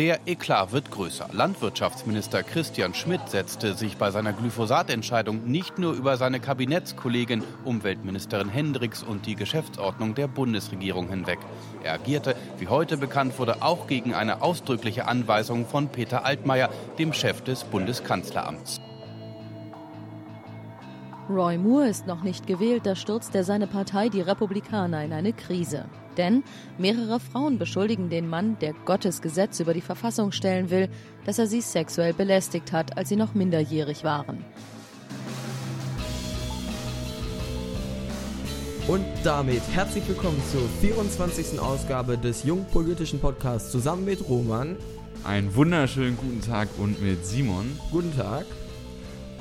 Der Eklat wird größer. Landwirtschaftsminister Christian Schmidt setzte sich bei seiner Glyphosat-Entscheidung nicht nur über seine Kabinettskollegin Umweltministerin Hendricks und die Geschäftsordnung der Bundesregierung hinweg. Er agierte, wie heute bekannt wurde, auch gegen eine ausdrückliche Anweisung von Peter Altmaier, dem Chef des Bundeskanzleramts. Roy Moore ist noch nicht gewählt, da stürzt er seine Partei, die Republikaner, in eine Krise. Denn mehrere Frauen beschuldigen den Mann, der Gottes Gesetz über die Verfassung stellen will, dass er sie sexuell belästigt hat, als sie noch minderjährig waren. Und damit herzlich willkommen zur 24. Ausgabe des Jungpolitischen Podcasts zusammen mit Roman. Einen wunderschönen guten Tag und mit Simon. Guten Tag.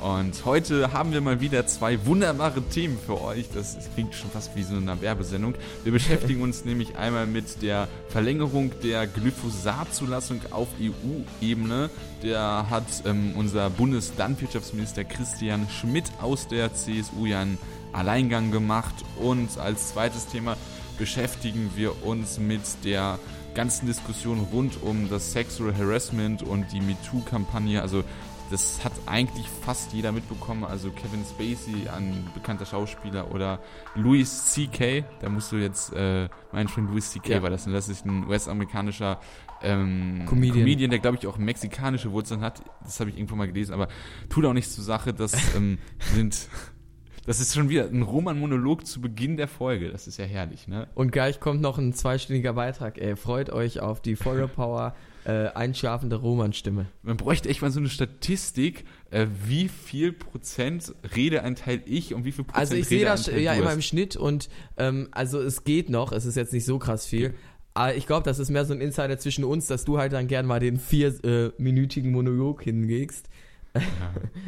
Und heute haben wir mal wieder zwei wunderbare Themen für euch. Das klingt schon fast wie so eine Werbesendung. Wir beschäftigen uns nämlich einmal mit der Verlängerung der Glyphosat-Zulassung auf EU-Ebene. Der hat ähm, unser Bundeslandwirtschaftsminister Christian Schmidt aus der CSU ja einen Alleingang gemacht. Und als zweites Thema beschäftigen wir uns mit der ganzen Diskussion rund um das Sexual Harassment und die MeToo-Kampagne. Also das hat eigentlich fast jeder mitbekommen. Also Kevin Spacey, ein bekannter Schauspieler, oder Louis C.K., da musst du jetzt, äh, mein Freund Louis C.K. Ja. war das, und das ist ein US-amerikanischer ähm, Comedian. Comedian. der glaube ich auch mexikanische Wurzeln hat. Das habe ich irgendwo mal gelesen, aber tut auch nichts zur Sache. Das ähm, sind das ist schon wieder ein Roman-Monolog zu Beginn der Folge. Das ist ja herrlich, ne? Und gleich kommt noch ein zweistündiger Beitrag. Ey, freut euch auf die Feuerpower äh, einschlafende Roman-Stimme. Man bräuchte echt mal so eine Statistik, äh, wie viel Prozent Redeanteil ich und wie viel Prozent Also ich sehe das ja immer im Schnitt und ähm, also es geht noch, es ist jetzt nicht so krass viel. Aber ich glaube, das ist mehr so ein Insider zwischen uns, dass du halt dann gern mal den vierminütigen äh, Monolog hingegst.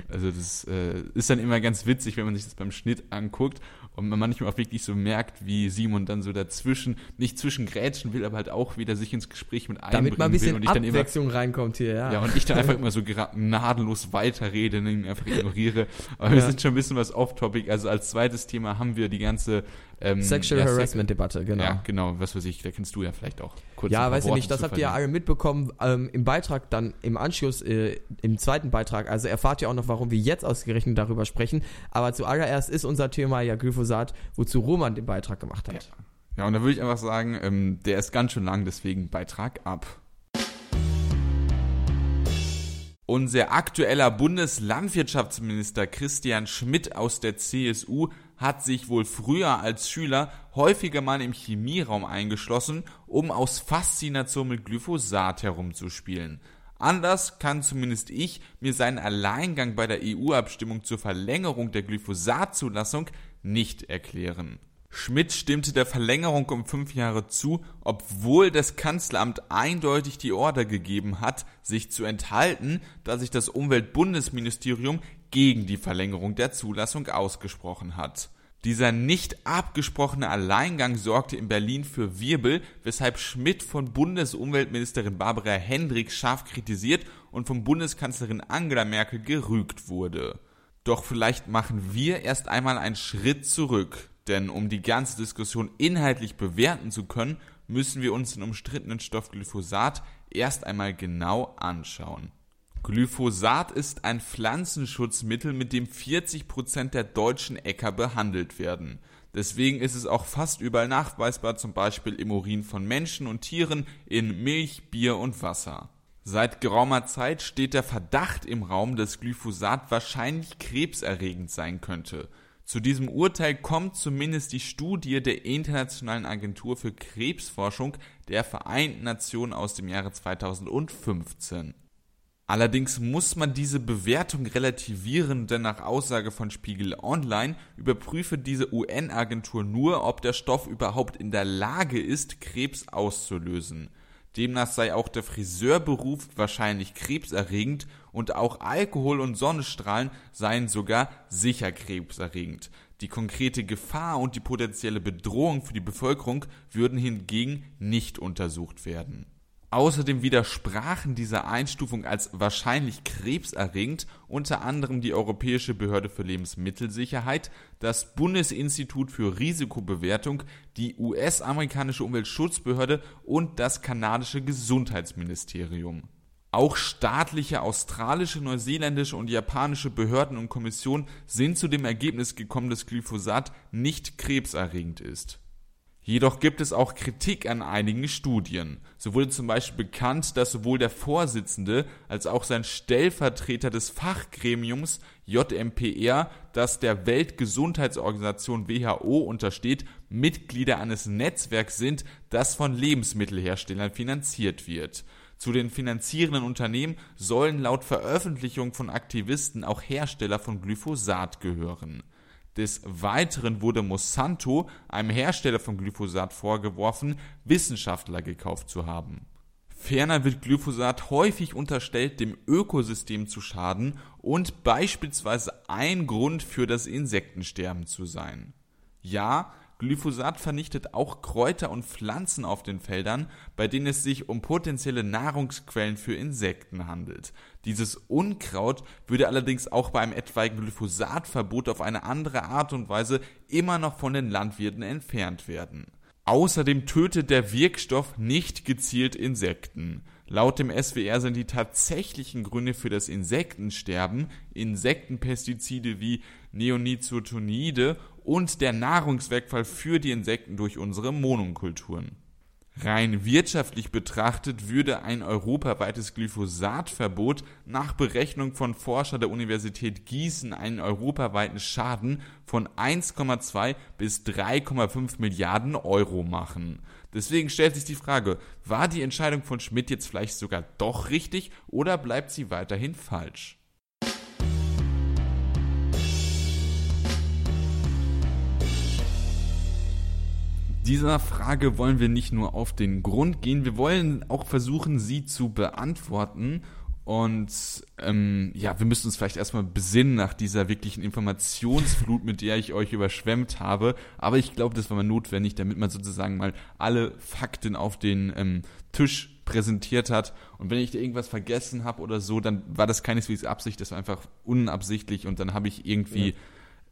Also das äh, ist dann immer ganz witzig, wenn man sich das beim Schnitt anguckt und man manchmal auch wirklich so merkt, wie Simon dann so dazwischen, nicht zwischen grätschen will, aber halt auch wieder sich ins Gespräch mit einbringen Damit mal ein bisschen will. Und Abwechslung immer, reinkommt hier, ja. Ja, und ich dann einfach immer so gnadenlos weiterrede und ihn einfach ignoriere. Aber ja. wir sind schon ein bisschen was off-topic. Also als zweites Thema haben wir die ganze ähm, Sexual ja, Harassment-Debatte, genau. Ja, genau, was weiß ich, da kennst du ja vielleicht auch kurz. Ja, weiß ich nicht, das habt ihr ja alle mitbekommen ähm, im Beitrag dann im Anschluss, äh, im zweiten Beitrag. Also erfahrt ihr auch noch, warum wir jetzt ausgerechnet darüber sprechen. Aber zuallererst ist unser Thema ja Glyphosat, wozu Roman den Beitrag gemacht hat. Ja, ja und da würde ich einfach sagen, ähm, der ist ganz schön lang, deswegen Beitrag ab. Unser aktueller Bundeslandwirtschaftsminister Christian Schmidt aus der CSU hat sich wohl früher als Schüler häufiger mal im Chemieraum eingeschlossen, um aus Faszination mit Glyphosat herumzuspielen. Anders kann zumindest ich mir seinen Alleingang bei der EU-Abstimmung zur Verlängerung der Glyphosat-Zulassung nicht erklären. Schmidt stimmte der Verlängerung um fünf Jahre zu, obwohl das Kanzleramt eindeutig die Order gegeben hat, sich zu enthalten, da sich das Umweltbundesministerium gegen die Verlängerung der Zulassung ausgesprochen hat. Dieser nicht abgesprochene Alleingang sorgte in Berlin für Wirbel, weshalb Schmidt von Bundesumweltministerin Barbara Hendricks scharf kritisiert und von Bundeskanzlerin Angela Merkel gerügt wurde. Doch vielleicht machen wir erst einmal einen Schritt zurück. Denn um die ganze Diskussion inhaltlich bewerten zu können, müssen wir uns den umstrittenen Stoff Glyphosat erst einmal genau anschauen. Glyphosat ist ein Pflanzenschutzmittel, mit dem 40 Prozent der deutschen Äcker behandelt werden. Deswegen ist es auch fast überall nachweisbar, zum Beispiel im Urin von Menschen und Tieren, in Milch, Bier und Wasser. Seit geraumer Zeit steht der Verdacht im Raum, dass Glyphosat wahrscheinlich krebserregend sein könnte. Zu diesem Urteil kommt zumindest die Studie der Internationalen Agentur für Krebsforschung der Vereinten Nationen aus dem Jahre 2015. Allerdings muss man diese Bewertung relativieren, denn nach Aussage von Spiegel Online überprüfe diese UN-Agentur nur, ob der Stoff überhaupt in der Lage ist, Krebs auszulösen. Demnach sei auch der Friseurberuf wahrscheinlich krebserregend und auch Alkohol und Sonnenstrahlen seien sogar sicher krebserregend. Die konkrete Gefahr und die potenzielle Bedrohung für die Bevölkerung würden hingegen nicht untersucht werden. Außerdem widersprachen dieser Einstufung als wahrscheinlich krebserregend unter anderem die Europäische Behörde für Lebensmittelsicherheit, das Bundesinstitut für Risikobewertung, die US-amerikanische Umweltschutzbehörde und das kanadische Gesundheitsministerium. Auch staatliche australische, neuseeländische und japanische Behörden und Kommissionen sind zu dem Ergebnis gekommen, dass Glyphosat nicht krebserregend ist. Jedoch gibt es auch Kritik an einigen Studien. So wurde zum Beispiel bekannt, dass sowohl der Vorsitzende als auch sein Stellvertreter des Fachgremiums JMPR, das der Weltgesundheitsorganisation WHO untersteht, Mitglieder eines Netzwerks sind, das von Lebensmittelherstellern finanziert wird. Zu den finanzierenden Unternehmen sollen laut Veröffentlichung von Aktivisten auch Hersteller von Glyphosat gehören. Des Weiteren wurde Monsanto, einem Hersteller von Glyphosat, vorgeworfen, Wissenschaftler gekauft zu haben. Ferner wird Glyphosat häufig unterstellt, dem Ökosystem zu schaden und beispielsweise ein Grund für das Insektensterben zu sein. Ja, Glyphosat vernichtet auch Kräuter und Pflanzen auf den Feldern, bei denen es sich um potenzielle Nahrungsquellen für Insekten handelt. Dieses Unkraut würde allerdings auch bei einem etwaigen Glyphosatverbot auf eine andere Art und Weise immer noch von den Landwirten entfernt werden. Außerdem tötet der Wirkstoff nicht gezielt Insekten. Laut dem SWR sind die tatsächlichen Gründe für das Insektensterben Insektenpestizide wie Neonicotinoide und der Nahrungswegfall für die Insekten durch unsere Monokulturen. Rein wirtschaftlich betrachtet würde ein europaweites Glyphosatverbot nach Berechnung von Forscher der Universität Gießen einen europaweiten Schaden von 1,2 bis 3,5 Milliarden Euro machen. Deswegen stellt sich die Frage, war die Entscheidung von Schmidt jetzt vielleicht sogar doch richtig oder bleibt sie weiterhin falsch? Dieser Frage wollen wir nicht nur auf den Grund gehen, wir wollen auch versuchen, sie zu beantworten. Und ähm, ja, wir müssen uns vielleicht erstmal besinnen nach dieser wirklichen Informationsflut, mit der ich euch überschwemmt habe. Aber ich glaube, das war mal notwendig, damit man sozusagen mal alle Fakten auf den ähm, Tisch präsentiert hat. Und wenn ich da irgendwas vergessen habe oder so, dann war das keineswegs Absicht, das war einfach unabsichtlich und dann habe ich irgendwie ja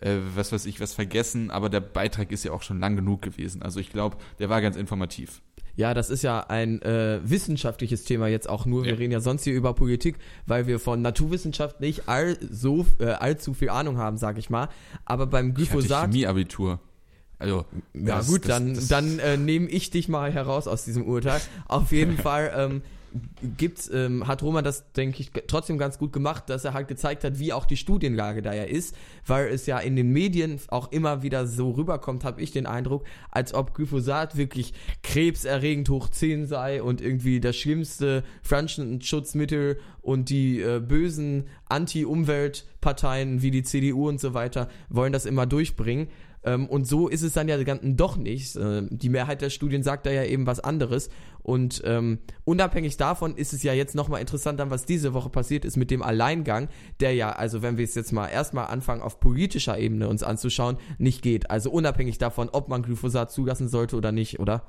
äh, was weiß ich, was vergessen, aber der Beitrag ist ja auch schon lang genug gewesen. Also ich glaube, der war ganz informativ. Ja, das ist ja ein äh, wissenschaftliches Thema jetzt auch nur. Wir reden ja sonst hier über Politik, weil wir von Naturwissenschaft nicht all so äh, allzu viel Ahnung haben, sag ich mal. Aber beim Glyphosat. Chemieabitur. Also, ja das, gut, das, dann, das, dann äh, nehme ich dich mal heraus aus diesem Urteil. Auf jeden Fall ähm, gibt's, ähm, hat Roman das, denke ich, trotzdem ganz gut gemacht, dass er halt gezeigt hat, wie auch die Studienlage da ja ist, weil es ja in den Medien auch immer wieder so rüberkommt, habe ich den Eindruck, als ob Glyphosat wirklich krebserregend hoch 10 sei und irgendwie das schlimmste Pflanzenschutzmittel und die äh, bösen Anti-Umwelt-Parteien wie die CDU und so weiter wollen das immer durchbringen. Ähm, und so ist es dann ja doch nicht. Äh, die Mehrheit der Studien sagt da ja eben was anderes. Und ähm, unabhängig davon ist es ja jetzt nochmal interessant, dann, was diese Woche passiert ist mit dem Alleingang, der ja, also wenn wir es jetzt mal erstmal anfangen, auf politischer Ebene uns anzuschauen, nicht geht. Also unabhängig davon, ob man Glyphosat zulassen sollte oder nicht, oder?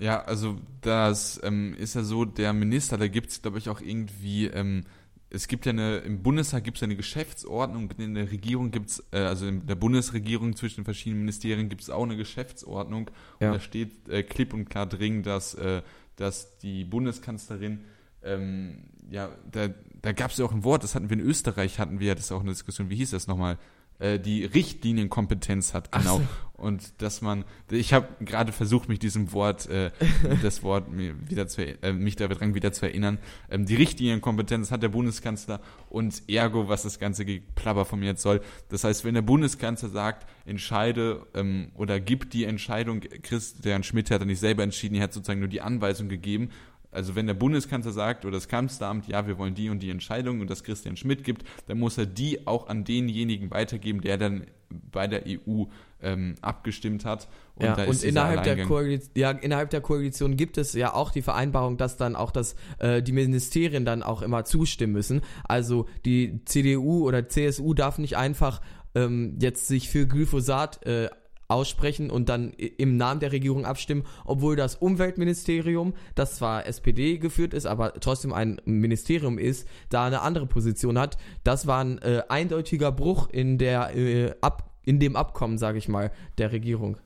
Ja, also das ähm, ist ja so, der Minister, da gibt es, glaube ich, auch irgendwie ähm, es gibt ja eine, im Bundestag gibt es ja eine Geschäftsordnung, in der Regierung gibt es, äh, also in der Bundesregierung zwischen den verschiedenen Ministerien gibt es auch eine Geschäftsordnung ja. und da steht äh, klipp und klar drin, dass, äh, dass die Bundeskanzlerin, ähm, ja, da, da gab es ja auch ein Wort, das hatten wir in Österreich, hatten wir ja, das auch eine Diskussion, wie hieß das nochmal? Äh, die Richtlinienkompetenz hat, genau. So. Und dass man, ich habe gerade versucht, mich diesem Wort, äh, das Wort mir wieder zu, äh, mich daran wieder zu erinnern. Ähm, die Richtlinienkompetenz hat der Bundeskanzler und ergo, was das ganze Geplapper von mir jetzt soll. Das heißt, wenn der Bundeskanzler sagt, entscheide ähm, oder gibt die Entscheidung, Christian Schmidt hat er nicht selber entschieden, er hat sozusagen nur die Anweisung gegeben also wenn der Bundeskanzler sagt oder das Kanzleramt, ja, wir wollen die und die Entscheidung und das Christian Schmidt gibt, dann muss er die auch an denjenigen weitergeben, der dann bei der EU ähm, abgestimmt hat. Und, ja, und innerhalb, der Koalition, ja, innerhalb der Koalition gibt es ja auch die Vereinbarung, dass dann auch das, äh, die Ministerien dann auch immer zustimmen müssen. Also die CDU oder CSU darf nicht einfach ähm, jetzt sich für Glyphosat äh, aussprechen und dann im Namen der Regierung abstimmen, obwohl das Umweltministerium, das zwar SPD geführt ist, aber trotzdem ein Ministerium ist, da eine andere Position hat. Das war ein äh, eindeutiger Bruch in der äh, ab, in dem Abkommen, sage ich mal, der Regierung.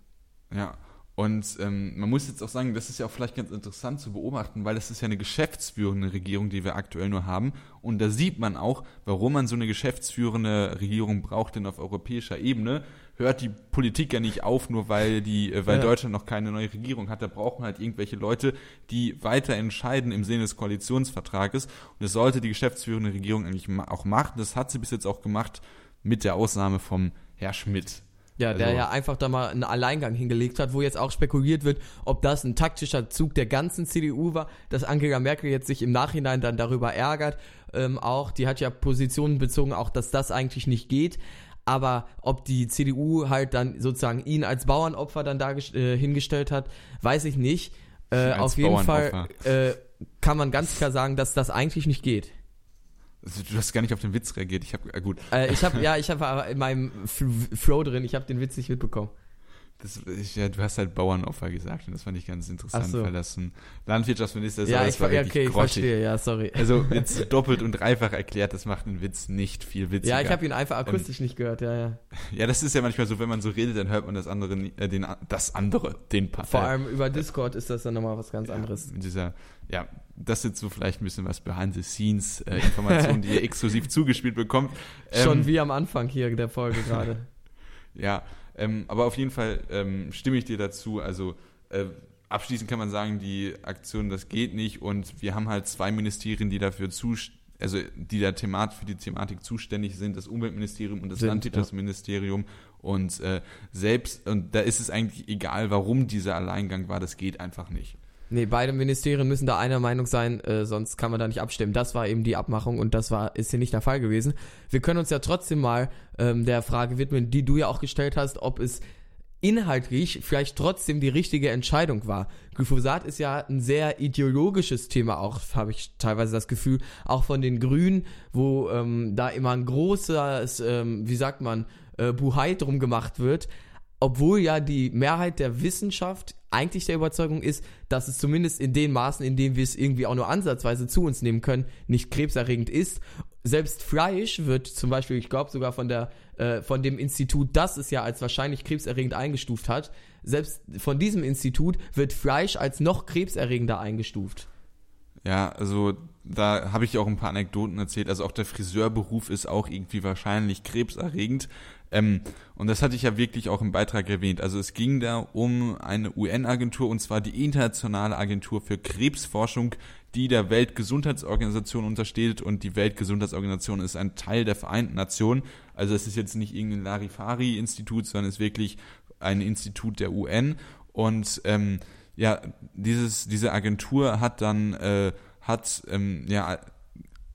Ja, und ähm, man muss jetzt auch sagen, das ist ja auch vielleicht ganz interessant zu beobachten, weil das ist ja eine geschäftsführende Regierung, die wir aktuell nur haben. Und da sieht man auch, warum man so eine geschäftsführende Regierung braucht, denn auf europäischer Ebene hört die Politik ja nicht auf, nur weil die, äh, weil ja. Deutschland noch keine neue Regierung hat. Da brauchen halt irgendwelche Leute, die weiter entscheiden im Sinne des Koalitionsvertrages. Und das sollte die geschäftsführende Regierung eigentlich auch machen. Das hat sie bis jetzt auch gemacht, mit der Ausnahme vom Herr Schmidt. Ja, also, der ja einfach da mal einen Alleingang hingelegt hat, wo jetzt auch spekuliert wird, ob das ein taktischer Zug der ganzen CDU war, dass Angela Merkel jetzt sich im Nachhinein dann darüber ärgert. Ähm, auch, die hat ja Positionen bezogen, auch dass das eigentlich nicht geht. Aber ob die CDU halt dann sozusagen ihn als Bauernopfer dann da äh, hingestellt hat, weiß ich nicht. Äh, auf jeden Fall äh, kann man ganz klar sagen, dass das eigentlich nicht geht. Also, du hast gar nicht auf den Witz reagiert. Ich habe äh, gut. Äh, ich habe ja, ich habe in meinem Flow drin. Ich habe den Witz nicht mitbekommen. Das, ich, ja, du hast halt Bauernopfer gesagt und das fand ich ganz interessant, so. weil das ein Landwirtschaftsminister ist. Ja, ich, war okay, ich verstehe, ja, sorry. Also jetzt doppelt und dreifach erklärt, das macht einen Witz nicht viel witziger. Ja, ich habe ihn einfach akustisch ähm, nicht gehört, ja, ja. Ja, das ist ja manchmal so, wenn man so redet, dann hört man das andere, äh, den, das andere, den Part. Vor allem über Discord ist das dann nochmal was ganz ja, anderes. Mit dieser, ja, das ist so vielleicht ein bisschen was behind the scenes äh, Informationen, die ihr exklusiv zugespielt bekommt. Ähm, Schon wie am Anfang hier der Folge gerade. ja, ähm, aber auf jeden Fall ähm, stimme ich dir dazu. Also äh, abschließend kann man sagen, die Aktion, das geht nicht. Und wir haben halt zwei Ministerien, die dafür zuständig also die der Themat für die Thematik zuständig sind, das Umweltministerium und das sind, Landwirtschaftsministerium. Ja. Und äh, selbst, und da ist es eigentlich egal, warum dieser Alleingang war, das geht einfach nicht. Nee, beide Ministerien müssen da einer Meinung sein, äh, sonst kann man da nicht abstimmen. Das war eben die Abmachung und das war ist hier nicht der Fall gewesen. Wir können uns ja trotzdem mal ähm, der Frage widmen, die du ja auch gestellt hast, ob es inhaltlich vielleicht trotzdem die richtige Entscheidung war. Glyphosat ist ja ein sehr ideologisches Thema auch, habe ich teilweise das Gefühl, auch von den Grünen, wo ähm, da immer ein großes, ähm, wie sagt man, äh, Buhai drum gemacht wird obwohl ja die Mehrheit der Wissenschaft eigentlich der Überzeugung ist, dass es zumindest in den Maßen, in denen wir es irgendwie auch nur ansatzweise zu uns nehmen können, nicht krebserregend ist. Selbst Fleisch wird zum Beispiel, ich glaube sogar von der äh, von dem Institut, das es ja als wahrscheinlich krebserregend eingestuft hat, selbst von diesem Institut wird Fleisch als noch krebserregender eingestuft. Ja, also da habe ich auch ein paar Anekdoten erzählt. Also auch der Friseurberuf ist auch irgendwie wahrscheinlich krebserregend. Ähm, und das hatte ich ja wirklich auch im Beitrag erwähnt. Also es ging da um eine UN-Agentur und zwar die Internationale Agentur für Krebsforschung, die der Weltgesundheitsorganisation untersteht und die Weltgesundheitsorganisation ist ein Teil der Vereinten Nationen. Also es ist jetzt nicht irgendein Larifari-Institut, sondern es ist wirklich ein Institut der UN und ähm, ja, dieses, diese Agentur hat dann, äh, hat, ähm, ja,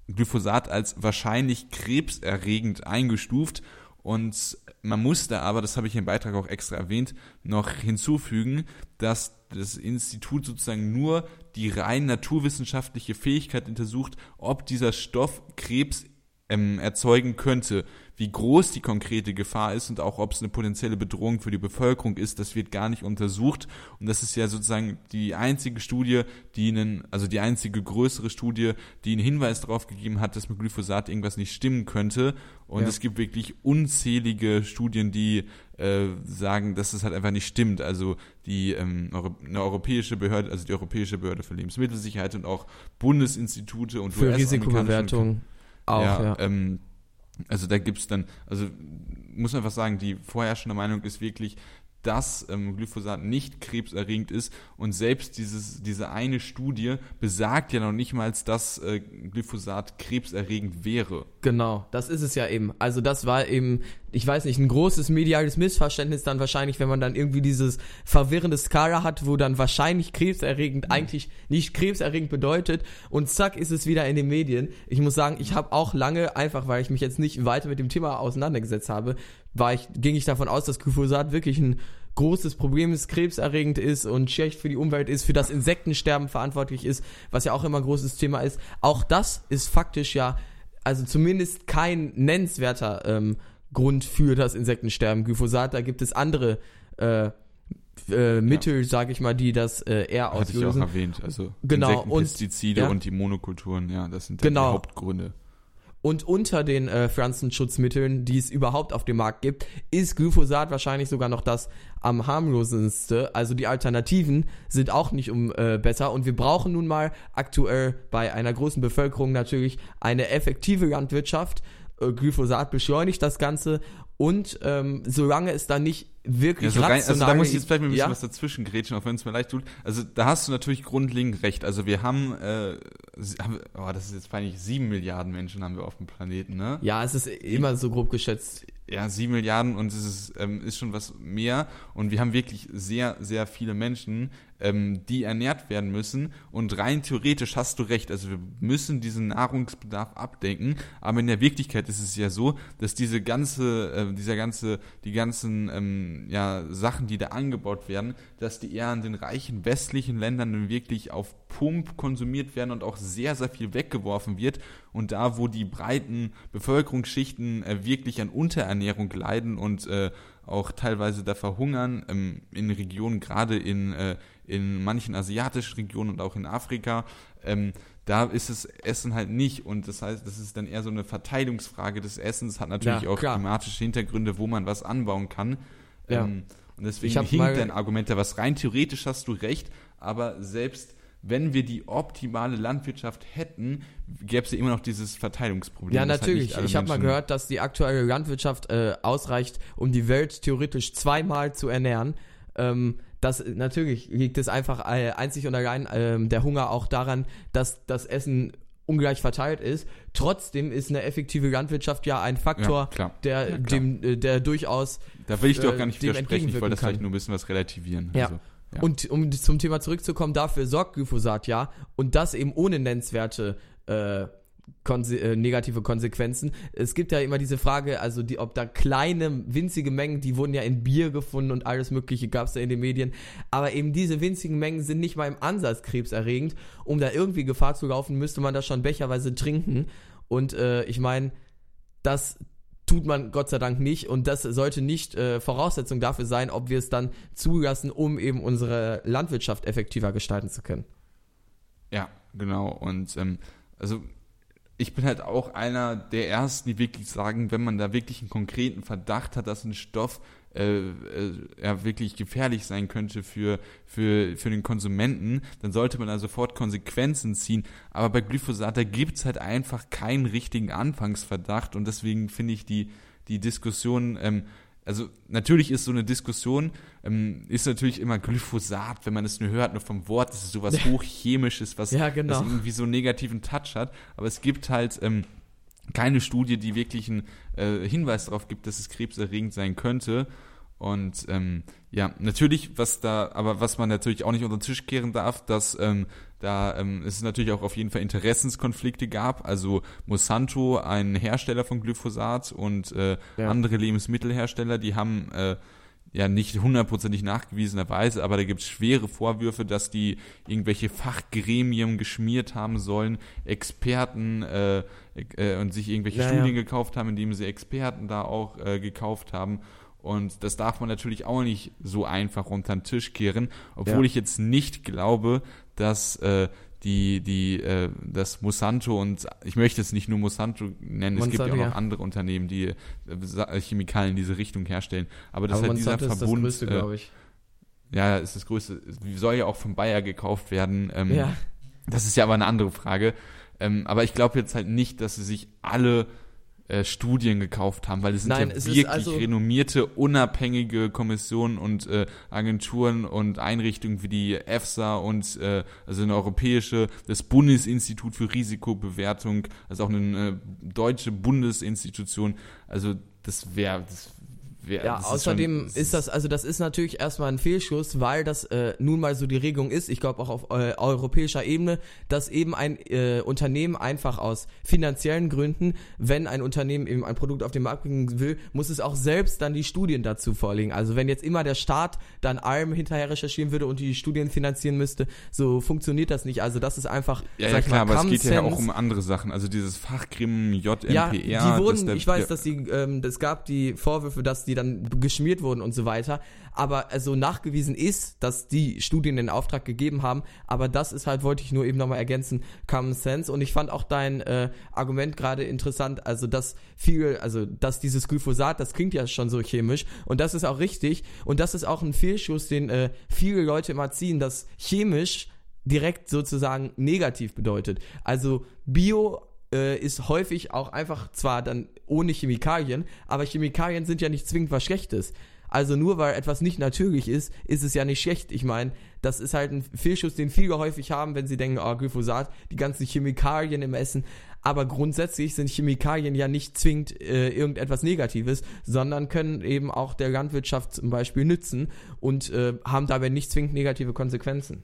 Glyphosat als wahrscheinlich krebserregend eingestuft und man musste aber, das habe ich im Beitrag auch extra erwähnt, noch hinzufügen, dass das Institut sozusagen nur die rein naturwissenschaftliche Fähigkeit untersucht, ob dieser Stoff Krebs ähm, erzeugen könnte. Wie groß die konkrete Gefahr ist und auch ob es eine potenzielle Bedrohung für die Bevölkerung ist, das wird gar nicht untersucht. Und das ist ja sozusagen die einzige Studie, die einen, also die einzige größere Studie, die einen Hinweis darauf gegeben hat, dass mit Glyphosat irgendwas nicht stimmen könnte. Und ja. es gibt wirklich unzählige Studien, die äh, sagen, dass es halt einfach nicht stimmt. Also die ähm, eine europäische Behörde, also die Europäische Behörde für Lebensmittelsicherheit und auch Bundesinstitute und für Risikobewertung auch, ja. ja. Ähm, also da gibt es dann, also muss man einfach sagen, die vorherrschende Meinung ist wirklich, dass ähm, Glyphosat nicht krebserregend ist und selbst dieses, diese eine Studie besagt ja noch nicht mal, dass äh, Glyphosat krebserregend wäre. Genau, das ist es ja eben. Also das war eben, ich weiß nicht, ein großes mediales Missverständnis dann wahrscheinlich, wenn man dann irgendwie dieses verwirrende Skala hat, wo dann wahrscheinlich krebserregend mhm. eigentlich nicht krebserregend bedeutet und zack ist es wieder in den Medien. Ich muss sagen, ich habe auch lange, einfach weil ich mich jetzt nicht weiter mit dem Thema auseinandergesetzt habe, war ich, ging ich davon aus, dass Glyphosat wirklich ein großes Problem ist, krebserregend ist und schlecht für die Umwelt ist, für das Insektensterben verantwortlich ist, was ja auch immer ein großes Thema ist. Auch das ist faktisch ja, also zumindest kein nennenswerter ähm, Grund für das Insektensterben. Glyphosat, da gibt es andere äh, äh, Mittel, sage ich mal, die das äh, eher Hatte ich auch auslösen. erwähnt. Also Genau, Insekten, und- Pestizide ja. und die Monokulturen, ja, das sind Genau. die Hauptgründe. Und unter den äh, Pflanzenschutzmitteln, die es überhaupt auf dem Markt gibt, ist Glyphosat wahrscheinlich sogar noch das am harmlosesten. Also die Alternativen sind auch nicht um äh, besser. Und wir brauchen nun mal aktuell bei einer großen Bevölkerung natürlich eine effektive Landwirtschaft. Äh, Glyphosat beschleunigt das Ganze. Und ähm, solange es da nicht Ja, wirklich so rein, also da muss ich jetzt vielleicht mal ein bisschen ja, was dazwischen grätschen, auch wenn es mir leid tut. Also da hast du natürlich grundlegend recht. Also wir haben, äh, oh, das ist jetzt peinlich, sieben Milliarden Menschen haben wir auf dem Planeten, ne? ja, es ist immer so grob geschätzt. ja, sieben Milliarden und es ist, ähm, ist schon was mehr. Und wir haben wirklich sehr, sehr viele Menschen, ähm, die ernährt werden müssen. Und rein theoretisch hast du recht. Also wir müssen diesen Nahrungsbedarf abdenken. Aber in der Wirklichkeit ist es ja so, dass diese ganze, äh, dieser ganze, die ganzen ähm, ja, Sachen, die da angebaut werden, dass die eher in den reichen westlichen Ländern wirklich auf Pump konsumiert werden und auch sehr, sehr viel weggeworfen wird. Und da, wo die breiten Bevölkerungsschichten äh, wirklich an Unterernährung leiden und äh, auch teilweise da verhungern, ähm, in Regionen, gerade in, äh, in manchen asiatischen Regionen und auch in Afrika, ähm, da ist das Essen halt nicht. Und das heißt, das ist dann eher so eine Verteilungsfrage des Essens, hat natürlich Ja, auch klar. klimatische Hintergründe, wo man was anbauen kann. Ja. Ähm, und deswegen hinkt dein Argument da was rein. Theoretisch hast du recht, aber selbst wenn wir die optimale Landwirtschaft hätten, gäbe es ja immer noch dieses Verteilungsproblem. Ja, halt natürlich. nicht alle ich habe mal gehört, dass die aktuelle Landwirtschaft äh, ausreicht, um die Welt theoretisch zweimal zu ernähren. Ähm, das natürlich liegt es einfach äh, einzig und allein ähm, der Hunger auch daran, dass das Essen ungleich verteilt ist. Trotzdem ist eine effektive Landwirtschaft ja ein Faktor, Ja, der Ja, dem äh, der durchaus Da will ich dir auch äh, gar nicht dem widersprechen. Ich wollte das vielleicht kann. nur ein bisschen was relativieren. Ja. Also, ja. Und um zum Thema zurückzukommen, dafür sorgt Glyphosat ja und das eben ohne nennenswerte äh, konse äh, negative Konsequenzen. Es gibt ja immer diese Frage, also die, ob da kleine, winzige Mengen, die wurden ja in Bier gefunden und alles Mögliche gab es ja in den Medien, aber eben diese winzigen Mengen sind nicht mal im Ansatz krebserregend. Um da irgendwie Gefahr zu laufen, müsste man das schon becherweise trinken. Und äh, ich meine, das tut man Gott sei Dank nicht und das sollte nicht äh, Voraussetzung dafür sein, ob wir es dann zulassen, um eben unsere Landwirtschaft effektiver gestalten zu können. Ja, genau. Und ähm, also ich bin halt auch einer der ersten, die wirklich sagen, wenn man da wirklich einen konkreten Verdacht hat, dass ein Stoff äh, äh, ja wirklich gefährlich sein könnte für, für, für den Konsumenten, dann sollte man da sofort Konsequenzen ziehen. Aber bei Glyphosat, da gibt's halt einfach keinen richtigen Anfangsverdacht und deswegen finde ich die, die Diskussion, ähm, also natürlich ist so eine Diskussion, ähm, ist natürlich immer Glyphosat, wenn man es nur hört, nur vom Wort, das ist sowas hochchemisches, was, Ja, genau. was irgendwie so einen negativen Touch hat. Aber es gibt halt ähm, keine Studie, die wirklich einen äh, Hinweis darauf gibt, dass es krebserregend sein könnte. Und ähm, ja, natürlich, was da, aber was man natürlich auch nicht unter den Tisch kehren darf, dass ähm, da ähm, es natürlich auch auf jeden Fall Interessenskonflikte gab. Also Monsanto, ein Hersteller von Glyphosat und äh, Ja. andere Lebensmittelhersteller, die haben äh, ja nicht hundertprozentig nachgewiesenerweise, aber da gibt es schwere Vorwürfe, dass die irgendwelche Fachgremien geschmiert haben sollen, Experten äh, äh, und sich irgendwelche Ja, Studien ja. gekauft haben, indem sie Experten da auch äh, gekauft haben. Und das darf man natürlich auch nicht so einfach unter den Tisch kehren, obwohl Ja. ich jetzt nicht glaube, dass äh, die, die, äh, das Monsanto und ich möchte es nicht nur Monsanto nennen, es gibt ja Monsanto, auch noch andere Unternehmen, die äh, Chemikalien in diese Richtung herstellen. Aber das Aber ist halt dieser Monsanto ist das Verbund, Größte, äh, glaube ich. ja, ist das größte, soll ja auch von Bayer gekauft werden. Ähm, Ja. Das ist ja aber eine andere Frage. Ähm, aber ich glaube jetzt halt nicht, dass sie sich alle äh, Studien gekauft haben, weil es sind Nein, ja es wirklich also- renommierte, unabhängige Kommissionen und äh, Agenturen und Einrichtungen wie die EFSA und äh, also eine europäische, das Bundesinstitut für Risikobewertung, also auch eine äh, deutsche Bundesinstitution. Also das wäre, das wär, Ja, außerdem ist, schon, ist, das, also das ist natürlich erstmal ein Fehlschluss, weil das äh, nun mal so die Regelung ist, ich glaube auch auf äh, europäischer Ebene, dass eben ein äh, Unternehmen einfach aus finanziellen Gründen, wenn ein Unternehmen eben ein Produkt auf den Markt bringen will, muss es auch selbst dann die Studien dazu vorlegen. Also wenn jetzt immer der Staat dann allem hinterher recherchieren würde und die Studien finanzieren müsste, so funktioniert das nicht. Also das ist einfach, Ja, ja klar, mal, aber es geht ja auch um andere Sachen. Also dieses Fachgremium JMPR. Ja, die wurden, der- ich weiß, dass die, ähm, es gab die Vorwürfe, dass die dann geschmiert wurden und so weiter. Aber also nachgewiesen ist, dass die Studien den Auftrag gegeben haben. Aber das ist halt, wollte ich nur eben nochmal ergänzen, Common Sense. Und ich fand auch dein äh, Argument gerade interessant, also dass viel, also dass dieses Glyphosat, das klingt ja schon so chemisch und das ist auch richtig. Und das ist auch ein Fehlschuss, den äh, viele Leute immer ziehen, dass chemisch direkt sozusagen negativ bedeutet. Also Bio äh, ist häufig auch einfach zwar dann ohne Chemikalien, aber Chemikalien sind ja nicht zwingend was Schlechtes. Also nur weil etwas nicht natürlich ist, ist es ja nicht schlecht. Ich meine, das ist halt ein Fehlschuss, den viele häufig haben, wenn sie denken, oh, Glyphosat, die ganzen Chemikalien im Essen. Aber grundsätzlich sind Chemikalien ja nicht zwingend äh, irgendetwas Negatives, sondern können eben auch der Landwirtschaft zum Beispiel nützen und äh, haben dabei nicht zwingend negative Konsequenzen.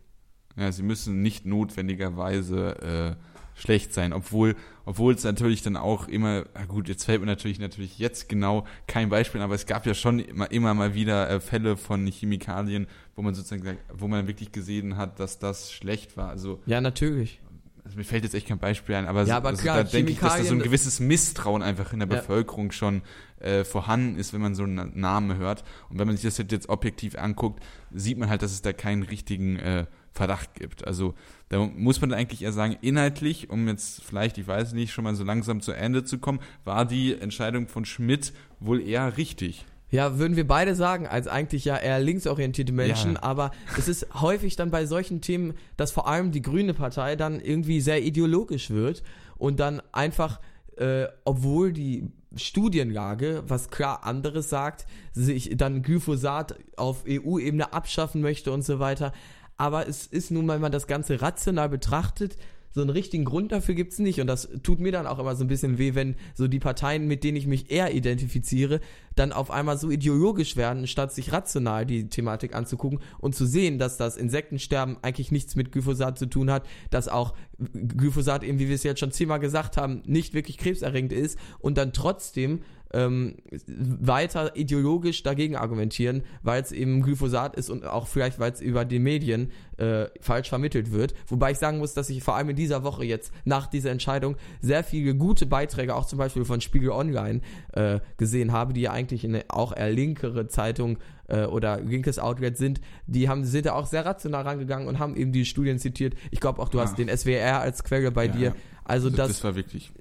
Ja, sie müssen nicht notwendigerweise äh, schlecht sein, obwohl obwohl es natürlich dann auch immer, na gut, jetzt fällt mir natürlich natürlich jetzt genau kein Beispiel, aber es gab ja schon immer, immer mal wieder äh, Fälle von Chemikalien, wo man sozusagen, wo man wirklich gesehen hat, dass das schlecht war. Also ja, natürlich. Also mir fällt jetzt echt kein Beispiel ein, aber, ja, aber also klar, da denke ich, dass da so ein gewisses Misstrauen einfach in der Ja. Bevölkerung schon äh, vorhanden ist, wenn man so einen Namen hört. Und wenn man sich das jetzt objektiv anguckt, sieht man halt, dass es da keinen richtigen äh, Verdacht gibt. Also da muss man eigentlich eher sagen, inhaltlich, um jetzt vielleicht, ich weiß nicht, schon mal so langsam zu Ende zu kommen, war die Entscheidung von Schmidt wohl eher richtig. Ja, würden wir beide sagen, als eigentlich ja eher linksorientierte Menschen, Ja. aber es ist häufig dann bei solchen Themen, dass vor allem die Grüne Partei dann irgendwie sehr ideologisch wird und dann einfach, äh, obwohl die Studienlage, was klar anderes sagt, sich dann Glyphosat auf EU-Ebene abschaffen möchte und so weiter. Aber es ist nun mal, wenn man das Ganze rational betrachtet, so einen richtigen Grund dafür gibt's nicht. Und das tut mir dann auch immer so ein bisschen weh, wenn so die Parteien, mit denen ich mich eher identifiziere, dann auf einmal so ideologisch werden, statt sich rational die Thematik anzugucken und zu sehen, dass das Insektensterben eigentlich nichts mit Glyphosat zu tun hat, dass auch Glyphosat eben, wie wir es jetzt schon zehnmal gesagt haben, nicht wirklich krebserregend ist und dann trotzdem ähm, weiter ideologisch dagegen argumentieren, weil es eben Glyphosat ist und auch vielleicht, weil es über die Medien äh, falsch vermittelt wird. Wobei ich sagen muss, dass ich vor allem in dieser Woche jetzt nach dieser Entscheidung sehr viele gute Beiträge, auch zum Beispiel von Spiegel Online, äh, gesehen habe, die ja eigentlich eine auch eher linkere Zeitung äh, oder linkes Outlet sind, die haben sind da auch sehr rational rangegangen und haben eben die Studien zitiert. Ich glaube auch, du hast Ah. den SWR als Quelle bei Ja, dir. ja. Also das, das, das war wirklich.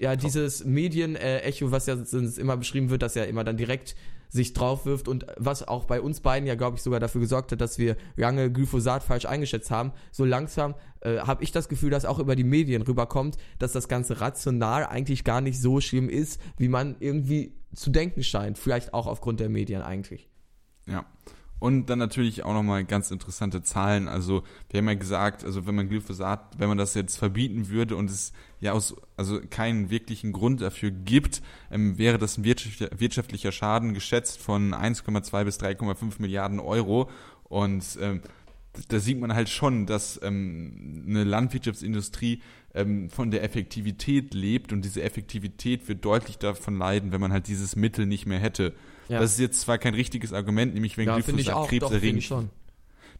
Ja, dieses Medienecho, was ja immer beschrieben wird, dass ja immer dann direkt sich drauf wirft und was auch bei uns beiden ja, glaube ich, sogar dafür gesorgt hat, dass wir lange Glyphosat falsch eingeschätzt haben. So langsam äh, habe ich das Gefühl, dass auch über die Medien rüberkommt, dass das Ganze rational eigentlich gar nicht so schlimm ist, wie man irgendwie zu denken scheint. Vielleicht auch aufgrund der Medien eigentlich. Ja. Und dann natürlich auch nochmal ganz interessante Zahlen. Also, wir haben ja gesagt, also wenn man Glyphosat, wenn man das jetzt verbieten würde und es ja aus, also keinen wirklichen Grund dafür gibt, ähm, wäre das ein wirtschaftlicher, Schaden geschätzt von 1,2 bis 3,5 Milliarden Euro. Und ähm, da sieht man halt schon, dass ähm, eine Landwirtschaftsindustrie ähm, von der Effektivität lebt und diese Effektivität wird deutlich davon leiden, wenn man halt dieses Mittel nicht mehr hätte. Ja. Das ist jetzt zwar kein richtiges Argument, nämlich wenn Ja, Glyphosat auch. Doch, krebserregend ich schon.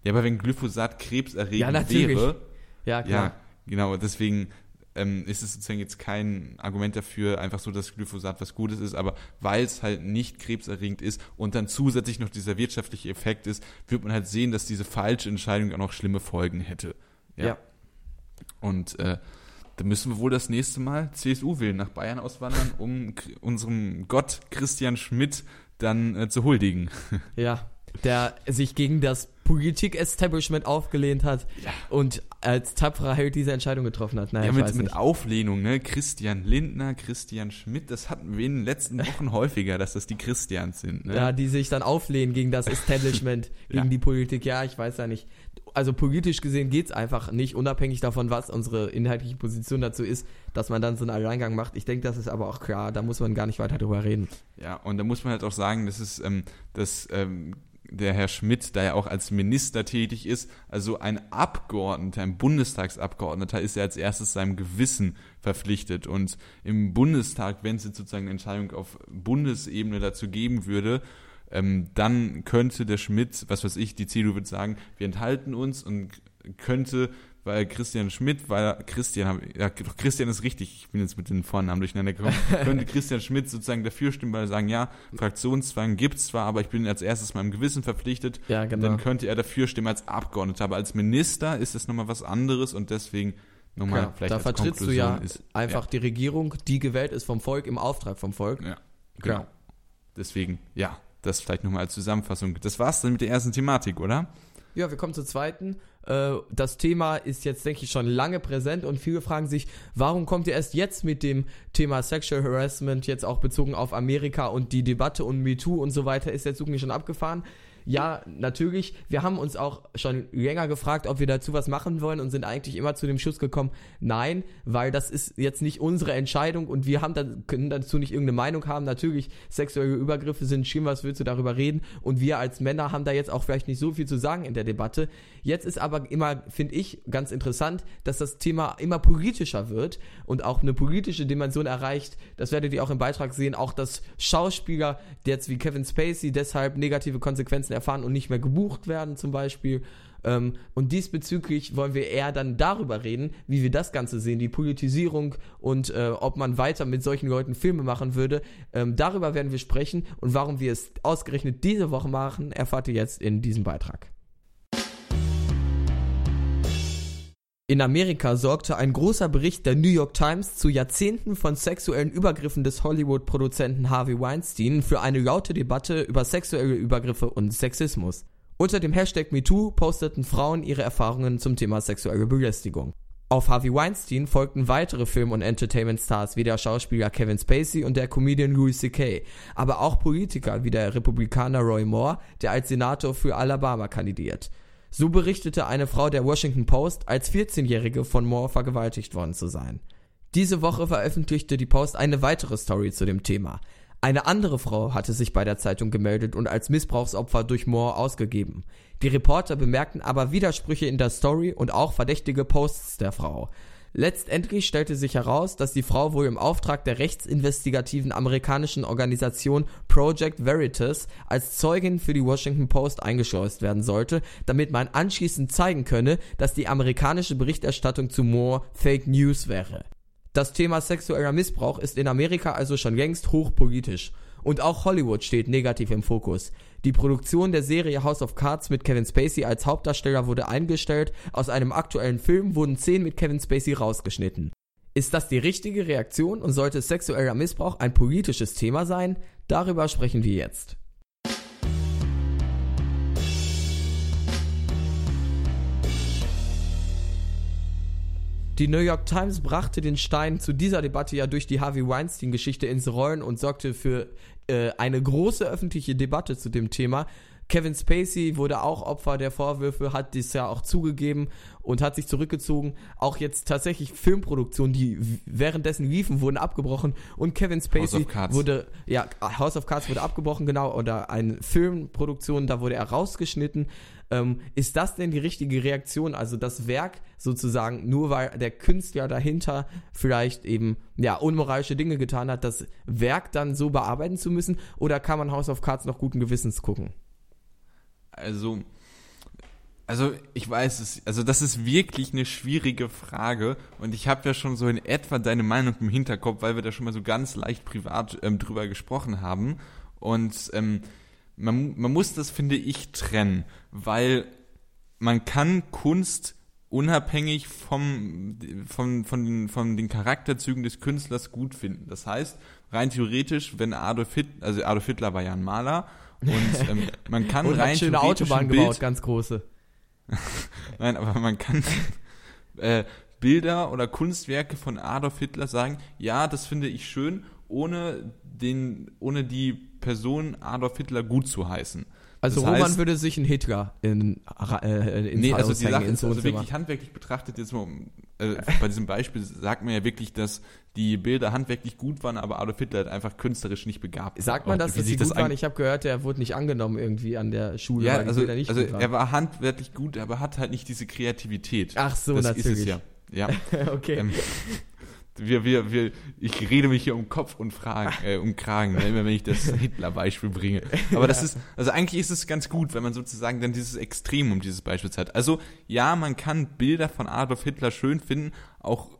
Ja, aber wenn Glyphosat krebserregend Ja, natürlich. wäre, Ja, klar. ja, genau, deswegen ähm, ist es sozusagen jetzt kein Argument dafür, einfach so, dass Glyphosat was Gutes ist, aber weil es halt nicht krebserregend ist und dann zusätzlich noch dieser wirtschaftliche Effekt ist, wird man halt sehen, dass diese falsche Entscheidung auch noch schlimme Folgen hätte. Ja. Und äh, da müssen wir wohl das nächste Mal CSU wählen, nach Bayern auswandern, um unserem Gott Christian Schmidt dann äh, zu huldigen. Ja, der sich gegen das Politik-Establishment aufgelehnt hat Ja. und als tapferer Held diese Entscheidung getroffen hat. Naja, Ja, mit, mit. Auflehnung, ne? Christian Lindner, Christian Schmidt, das hatten wir in den letzten Wochen häufiger, dass das die Christians sind. Ne? Ja, die sich dann auflehnen gegen das Establishment, gegen Ja. die Politik. Ja, ich weiß ja nicht. Also politisch gesehen geht's einfach nicht, unabhängig davon, was unsere inhaltliche Position dazu ist, dass man dann so einen Alleingang macht. Ich denke, das ist aber auch klar, da muss man gar nicht weiter drüber reden. Ja, und da muss man halt auch sagen, das ist, ähm, dass ähm, der Herr Schmidt, da ja auch als Minister tätig ist, also ein Abgeordneter, ein Bundestagsabgeordneter, ist er als erstes seinem Gewissen verpflichtet. Und im Bundestag, wenn es jetzt sozusagen eine Entscheidung auf Bundesebene dazu geben würde, ähm, dann könnte der Schmidt, was weiß ich, die CDU würde sagen, wir enthalten uns und könnte weil Christian Schmidt, weil Christian, ja, doch Christian ist richtig, ich bin jetzt mit den Vornamen durcheinander gekommen, könnte Christian Schmidt sozusagen dafür stimmen, weil er sagen, ja, Fraktionszwang gibt's zwar, aber ich bin als erstes meinem Gewissen verpflichtet, Ja, genau. dann könnte er dafür stimmen als Abgeordneter, aber als Minister ist das nochmal was anderes und deswegen nochmal Ja, vielleicht da vertrittst du ja ist, einfach die Regierung, die gewählt ist vom Volk, im Auftrag vom Volk. ja, ja, Klar. genau. Deswegen, ja, das vielleicht nochmal als Zusammenfassung. Das war's dann mit der ersten Thematik, oder? Ja, wir kommen zur zweiten. Äh, Das Thema ist jetzt, denke ich, schon lange präsent und viele fragen sich, warum kommt ihr erst jetzt mit dem Thema Sexual Harassment, jetzt auch bezogen auf Amerika und die Debatte und MeToo und so weiter, ist Zug nicht schon abgefahren? Ja, natürlich. Wir haben uns auch schon länger gefragt, ob wir dazu was machen wollen und sind eigentlich immer zu dem Schluss gekommen, nein, weil das ist jetzt nicht unsere Entscheidung und wir haben dann, können dazu nicht irgendeine Meinung haben. Natürlich, sexuelle Übergriffe sind schlimm, was willst du darüber reden? Und wir als Männer haben da jetzt auch vielleicht nicht so viel zu sagen in der Debatte. Jetzt ist aber immer, finde ich, ganz interessant, dass das Thema immer politischer wird und auch eine politische Dimension erreicht. Das werdet ihr auch im Beitrag sehen, auch dass Schauspieler jetzt wie Kevin Spacey deshalb negative Konsequenzen erfahren und nicht mehr gebucht werden zum Beispiel. Ähm, und diesbezüglich wollen wir eher dann darüber reden, wie wir das Ganze sehen, die Politisierung und äh, ob man weiter mit solchen Leuten Filme machen würde. Ähm, darüber werden wir sprechen und warum wir es ausgerechnet diese Woche machen, erfahrt ihr jetzt in diesem Beitrag. In Amerika sorgte ein großer Bericht der New York Times zu Jahrzehnten von sexuellen Übergriffen des Hollywood-Produzenten Harvey Weinstein für eine laute Debatte über sexuelle Übergriffe und Sexismus. Unter dem Hashtag MeToo posteten Frauen ihre Erfahrungen zum Thema sexuelle Belästigung. Auf Harvey Weinstein folgten weitere Film- und Entertainment-Stars wie der Schauspieler Kevin Spacey und der Comedian Louis C.K., aber auch Politiker wie der Republikaner Roy Moore, der als Senator für Alabama kandidiert. So berichtete eine Frau der Washington Post, als 14-Jährige von Moore vergewaltigt worden zu sein. Diese Woche veröffentlichte die Post eine weitere Story zu dem Thema. Eine andere Frau hatte sich bei der Zeitung gemeldet und als Missbrauchsopfer durch Moore ausgegeben. Die Reporter bemerkten aber Widersprüche in der Story und auch verdächtige Posts der Frau. Letztendlich stellte sich heraus, dass die Frau wohl im Auftrag der rechtsinvestigativen amerikanischen Organisation Project Veritas als Zeugin für die Washington Post eingeschleust werden sollte, damit man anschließend zeigen könne, dass die amerikanische Berichterstattung zu Moore Fake News wäre. Das Thema sexueller Missbrauch ist in Amerika also schon längst hochpolitisch. Und auch Hollywood steht negativ im Fokus. Die Produktion der Serie House of Cards mit Kevin Spacey als Hauptdarsteller wurde eingestellt, aus einem aktuellen Film wurden Szenen mit Kevin Spacey rausgeschnitten. Ist das die richtige Reaktion und sollte sexueller Missbrauch ein politisches Thema sein? Darüber sprechen wir jetzt. Die New York Times brachte den Stein zu dieser Debatte ja durch die Harvey Weinstein-Geschichte ins Rollen und sorgte für äh, eine große öffentliche Debatte zu dem Thema. Kevin Spacey wurde auch Opfer der Vorwürfe, hat dies ja auch zugegeben und hat sich zurückgezogen. Auch jetzt tatsächlich Filmproduktionen, die währenddessen liefen, wurden abgebrochen und Kevin Spacey wurde, ja, House of Cards wurde abgebrochen, genau, oder eine Filmproduktion, da wurde er rausgeschnitten. Ähm, ist das denn die richtige Reaktion? Also das Werk sozusagen, nur weil der Künstler dahinter vielleicht eben ja unmoralische Dinge getan hat, das Werk dann so bearbeiten zu müssen? Oder kann man House of Cards noch guten Gewissens gucken? Also, also ich weiß es, also das ist wirklich eine schwierige Frage und ich habe ja schon so in etwa deine Meinung im Hinterkopf, weil wir da schon mal so ganz leicht privat ähm, drüber gesprochen haben und ähm, man, man muss das, finde ich, trennen, weil man kann Kunst unabhängig vom, vom, von, den, von den Charakterzügen des Künstlers gut finden. Das heißt, rein theoretisch, wenn Adolf Hitler, also Adolf Hitler war ja ein Maler und ähm, man kann Und rein hat schöne Autobahn ein Bild, gebaut, ganz große. Nein, aber man kann äh, Bilder oder Kunstwerke von Adolf Hitler sagen, ja, das finde ich schön, ohne den, ohne die Person Adolf Hitler gut zu heißen. Also Das Roman heißt- würde sich einen Hitler in, äh, ins Nee, Haus also die Sache ist also wirklich handwerklich betrachtet, jetzt mal, äh, bei diesem Beispiel sagt man ja wirklich, dass die Bilder handwerklich gut waren, aber Adolf Hitler halt einfach künstlerisch nicht begabt. Sagt man, Und dass wie das gut waren? Ich habe gehört, der wurde nicht angenommen irgendwie an der Schule, Ja, also, also er war handwerklich gut, aber hat halt nicht diese Kreativität. Ach so, das natürlich. ist es ja. Ja. okay. Ähm, wir, wir, wir, ich rede mich hier um Kopf und Fragen, äh, um Kragen, ne, immer wenn ich das Hitler-Beispiel bringe. Aber das ist, also eigentlich ist es ganz gut, wenn man sozusagen dann dieses Extremum dieses Beispiels hat. Also ja, man kann Bilder von Adolf Hitler schön finden, auch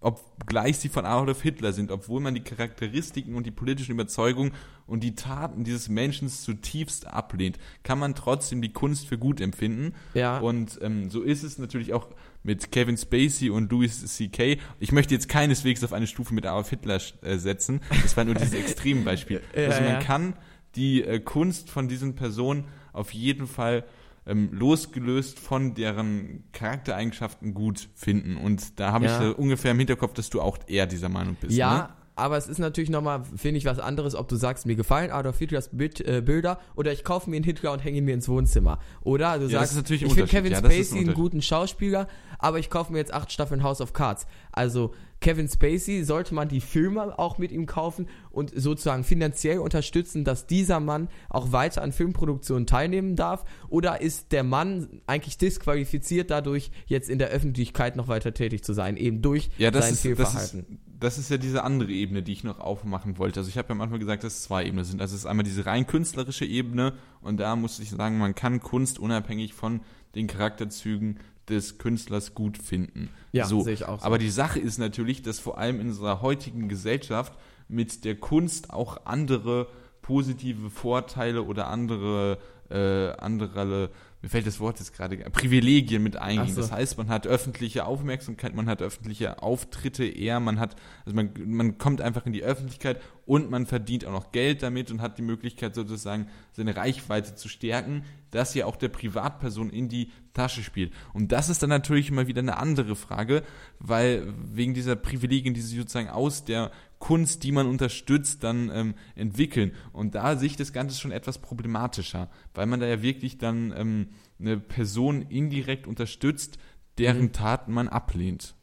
obgleich sie von Adolf Hitler sind, obwohl man die Charakteristiken und die politischen Überzeugungen und die Taten dieses Menschen zutiefst ablehnt, kann man trotzdem die Kunst für gut empfinden. Ja. Und ähm, so ist es natürlich auch mit Kevin Spacey und Louis C.K. Ich möchte jetzt keineswegs auf eine Stufe mit Adolf Hitler äh, setzen. Das war nur dieses Extrembeispiel. Ja, also man ja. kann die äh, Kunst von diesen Personen auf jeden Fall ähm, losgelöst von deren Charaktereigenschaften gut finden. Und da habe Ja. ich äh, ungefähr im Hinterkopf, dass du auch eher dieser Meinung bist. Ja, Ne? aber es ist natürlich nochmal, finde ich, was anderes, ob du sagst, mir gefallen Adolf Hitlers Bild, äh, Bilder oder ich kaufe mir einen Hitler und hänge ihn mir ins Wohnzimmer. Oder du Ja, sagst, ich finde. Kevin Ja, Spacey einen guten Schauspieler, aber ich kaufe mir jetzt acht Staffeln House of Cards. Also Kevin Spacey sollte man die Filme auch mit ihm kaufen und sozusagen finanziell unterstützen, dass dieser Mann auch weiter an Filmproduktionen teilnehmen darf? Oder ist der Mann eigentlich disqualifiziert dadurch, jetzt in der Öffentlichkeit noch weiter tätig zu sein, eben durch Ja, das sein ist, das, Fehlverhalten? ist, das ist ja diese andere Ebene, die ich noch aufmachen wollte. Also ich habe ja am Anfang gesagt, dass es zwei Ebenen sind. Also es ist einmal diese rein künstlerische Ebene und da muss ich sagen, man kann Kunst unabhängig von den Charakterzügen des Künstlers gut finden. Ja, so. sehe ich auch so. Aber die Sache ist natürlich, dass vor allem in unserer heutigen Gesellschaft mit der Kunst auch andere positive Vorteile oder andere, äh, andere, mir fällt das Wort jetzt gerade, Privilegien mit eingehen. So. Das heißt, man hat öffentliche Aufmerksamkeit, man hat öffentliche Auftritte eher, man hat, also man, man kommt einfach in die Öffentlichkeit und man verdient auch noch Geld damit und hat die Möglichkeit sozusagen seine Reichweite zu stärken, das ja auch der Privatperson in die Tasche spielt. Und das ist dann natürlich immer wieder eine andere Frage, weil wegen dieser Privilegien, die sich sozusagen aus der Kunst, die man unterstützt, dann ähm, entwickeln. Und da sehe ich das Ganze schon etwas problematischer, weil man da ja wirklich dann ähm, eine Person indirekt unterstützt, deren Taten man ablehnt.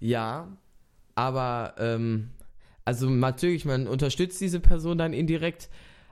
Ja, aber ähm, also natürlich, man unterstützt diese Person dann indirekt,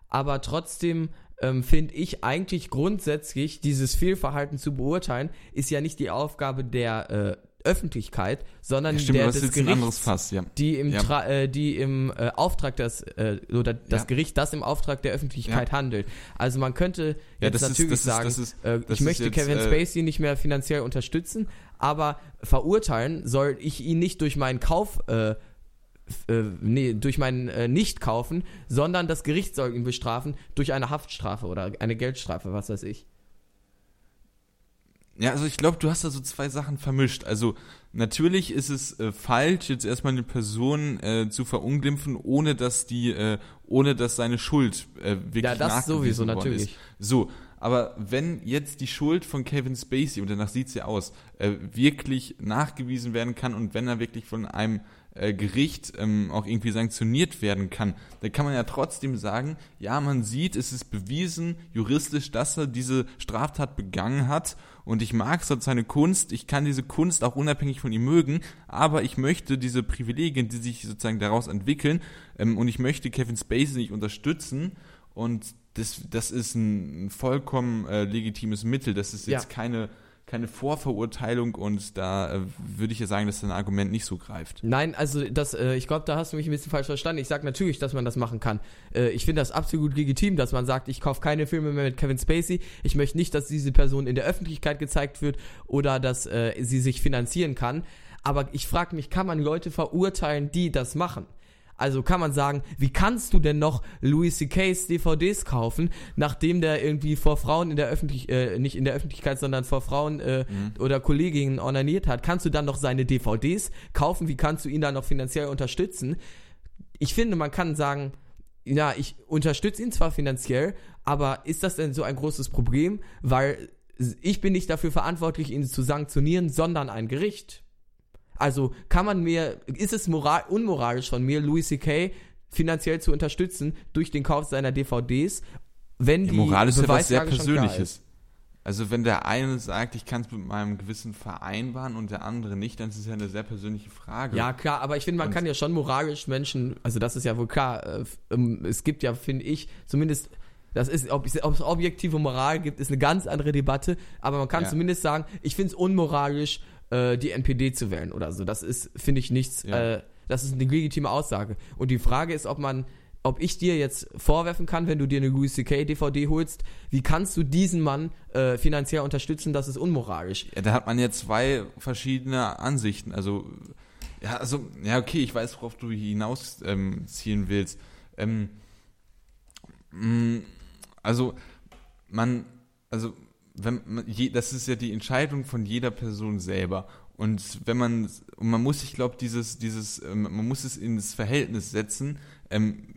aber trotzdem ähm, finde ich eigentlich grundsätzlich dieses Fehlverhalten zu beurteilen, ist ja nicht die Aufgabe der äh, Öffentlichkeit, sondern Ja, stimmt, der des ist Gerichts, Fass, ja. die im, Ja. Tra äh, die im äh, Auftrag des äh, oder das. Gericht, das im Auftrag der Öffentlichkeit handelt. Also man könnte jetzt ist- natürlich ist- sagen, ist- äh, das ich ist möchte jetzt, Kevin äh, Spacey nicht mehr finanziell unterstützen, aber verurteilen soll ich ihn nicht durch meinen Kauf äh, äh, nee, durch meinen äh, Nicht-Kaufen, sondern das Gericht soll ihn bestrafen durch eine Haftstrafe oder eine Geldstrafe, was weiß ich. Ja, also ich glaube, du hast da so zwei Sachen vermischt. Also natürlich ist es äh, falsch, jetzt erstmal eine Person äh, zu verunglimpfen, ohne dass die, äh, ohne dass seine Schuld äh, wirklich Ja, das nachgewiesen sowieso, natürlich. Ist. So, aber wenn jetzt die Schuld von Kevin Spacey, und danach sieht's ja aus, äh, wirklich nachgewiesen werden kann und wenn er wirklich von einem äh, Gericht ähm, auch irgendwie sanktioniert werden kann, dann kann man ja trotzdem sagen, ja, man sieht, es ist bewiesen juristisch, dass er diese Straftat begangen hat und ich mag so seine Kunst, ich kann diese Kunst auch unabhängig von ihm mögen, aber ich möchte diese Privilegien, die sich sozusagen daraus entwickeln ähm, und ich möchte Kevin Spacey nicht unterstützen. Und das, das ist ein vollkommen äh, legitimes Mittel, das ist jetzt Ja. keine keine Vorverurteilung und da äh, würde ich ja sagen, dass dein Argument nicht so greift. Nein, also das, äh, ich glaube, da hast du mich ein bisschen falsch verstanden. Ich sage natürlich, dass man das machen kann. Äh, ich finde das absolut legitim, dass man sagt, ich kaufe keine Filme mehr mit Kevin Spacey. Ich möchte nicht, dass diese Person in der Öffentlichkeit gezeigt wird oder dass äh, sie sich finanzieren kann. Aber ich frage mich, kann man Leute verurteilen, die das machen? Also kann man sagen, wie kannst du denn noch Louis C.K.'s DVDs kaufen, nachdem der irgendwie vor Frauen in der Öffentlichkeit, äh, nicht in der Öffentlichkeit, sondern vor Frauen äh, oder Kolleginnen onaniert hat? Kannst du dann noch seine DVDs kaufen? Wie kannst du ihn dann noch finanziell unterstützen? Ich finde, man kann sagen, ja, ich unterstütze ihn zwar finanziell, aber ist das denn so ein großes Problem? Weil ich bin nicht dafür verantwortlich, ihn zu sanktionieren, sondern ein Gericht. Also kann man mir, ist es moral, unmoralisch von mir, Louis C.K. finanziell zu unterstützen durch den Kauf seiner DVDs, wenn Ja, die Moral ist ja was sehr? Persönliches. Also wenn der eine sagt, ich kann es mit meinem Gewissen vereinbaren und der andere nicht, dann ist es ja eine sehr persönliche Frage. Ja, klar, aber ich finde, man Und- kann ja schon moralisch Menschen, also das ist ja wohl klar, äh, ähm, es gibt ja, finde ich, zumindest, das ist, ob es, ob es objektive Moral gibt, ist eine ganz andere Debatte, aber man kann Ja. zumindest sagen, ich finde es unmoralisch, äh, die NPD zu wählen oder so. Das ist, finde ich, nichts, Ja. äh, Das ist eine legitime Aussage. Und die Frage ist, ob man ob ich dir jetzt vorwerfen kann, wenn du dir eine Louis C.K. DVD holst, wie kannst du diesen Mann äh, finanziell unterstützen, das ist unmoralisch. Ja, da hat man ja zwei verschiedene Ansichten. Also, ja, also, ja, okay, ich weiß, worauf du hinausziehen ähm, willst. Ähm, mh, mm, also, man, also, wenn das ist ja die Entscheidung von jeder Person selber. Und wenn man, und man muss, ich glaube, dieses, dieses, ähm, man muss es ins Verhältnis setzen, ähm,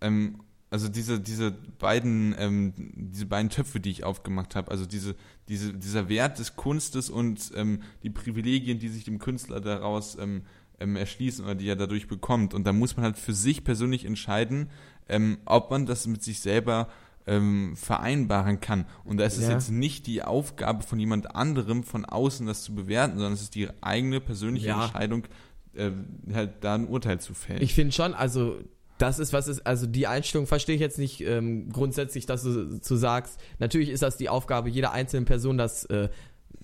ähm, also diese, diese beiden, ähm, diese beiden Töpfe, die ich aufgemacht habe, also diese, diese, dieser Wert des Kunstes und ähm, die Privilegien, die sich dem Künstler daraus ähm, ähm, erschließen oder die er dadurch bekommt. Und da muss man halt für sich persönlich entscheiden, ähm, ob man das mit sich selber ähm, vereinbaren kann. Und da ist es ja. jetzt nicht die Aufgabe von jemand anderem von außen das zu bewerten, sondern es ist die eigene persönliche ja. Entscheidung, äh, halt da ein Urteil zu fällen. Ich finde schon, also das ist, was ist, also die Einstellung verstehe ich jetzt nicht ähm, grundsätzlich, dass du zu sagst, natürlich ist das die Aufgabe jeder einzelnen Person, das, äh,